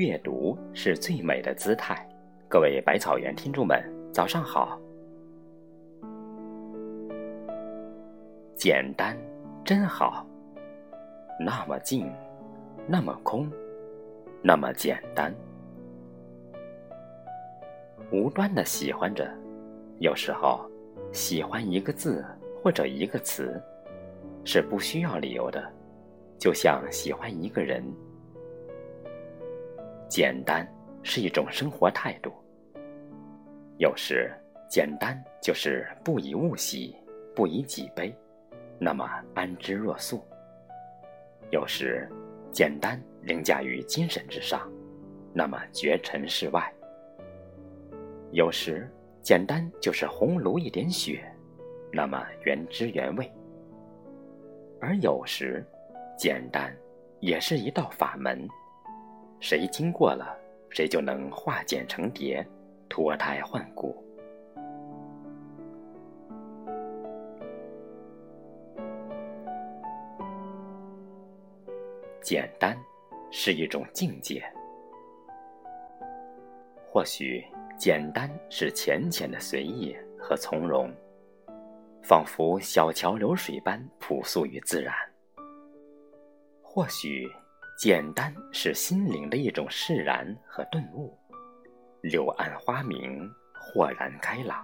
阅读是最美的姿态。各位百草园听众们，早上好。简单真好，那么静，那么空，那么简单。无端的喜欢着，有时候喜欢一个字或者一个词，是不需要理由的，就像喜欢一个人。简单是一种生活态度，有时简单就是不以物喜，不以己悲。那么安之若素。有时，简单凌驾于精神之上，那么绝尘世外。有时，简单就是红炉一点血，那么原汁原味。而有时，简单也是一道法门，谁经过了，谁就能化茧成蝶，脱胎换骨。简单是一种境界，或许简单是浅浅的随意和从容，仿佛小桥流水般朴素与自然；或许简单是心灵的一种释然和顿悟，柳暗花明，豁然开朗；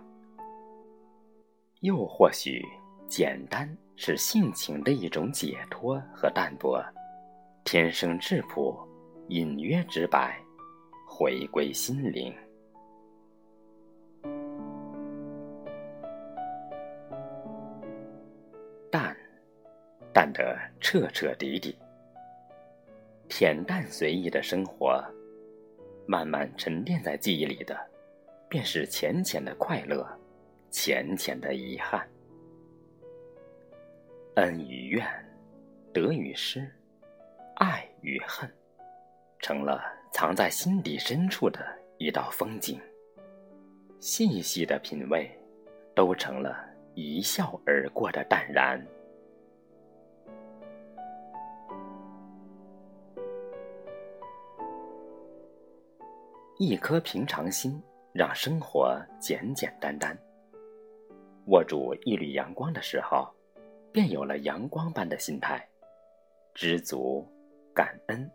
又或许简单是性情的一种解脱和淡泊。天生质朴，隐约直白，回归心灵。淡，淡得彻彻底底。恬淡随意的生活，慢慢沉淀在记忆里的，便是浅浅的快乐，浅浅的遗憾。恩与怨，得与失。爱与恨，成了藏在心底深处的一道风景。细细的品味，都成了一笑而过的淡然。一颗平常心，让生活简简单单。握住一缕阳光的时候，便有了阳光般的心态，知足。感恩，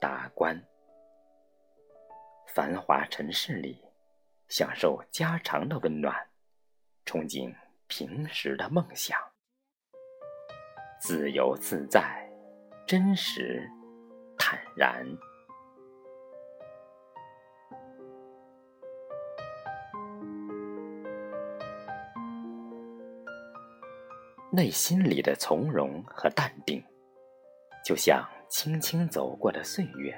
达观。繁华尘世里，享受家常的温暖，憧憬平时的梦想。自由自在，真实坦然。内心里的从容和淡定，就像。轻轻走过的岁月，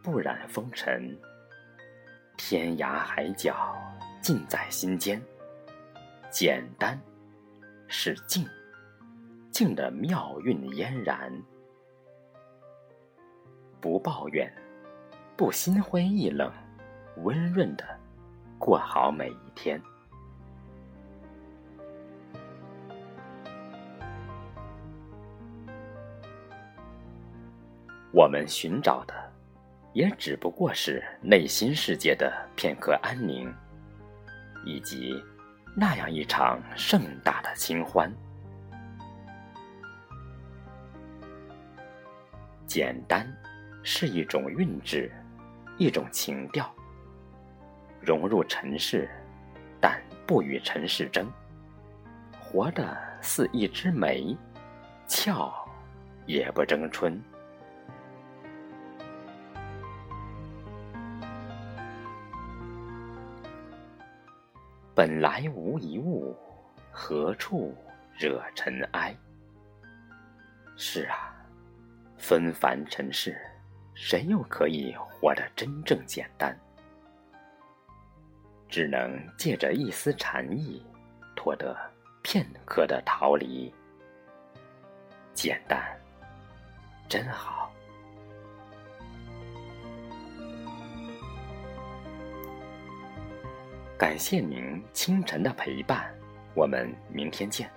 不染风尘。天涯海角，尽在心间。简单，是静，静的妙韵嫣然。不抱怨，不心灰意冷，温润的过好每一天。我们寻找的，也只不过是内心世界的片刻安宁，以及那样一场盛大的清欢。简单是一种韵致，一种情调。融入尘世，但不与尘世争，活得似一枝梅，俏也不争春。本来无一物，何处惹尘埃？是啊，纷繁尘世，谁又可以活得真正简单？只能借着一丝禅意，脱得片刻的逃离。简单，真好。感谢您清晨的陪伴，我们明天见。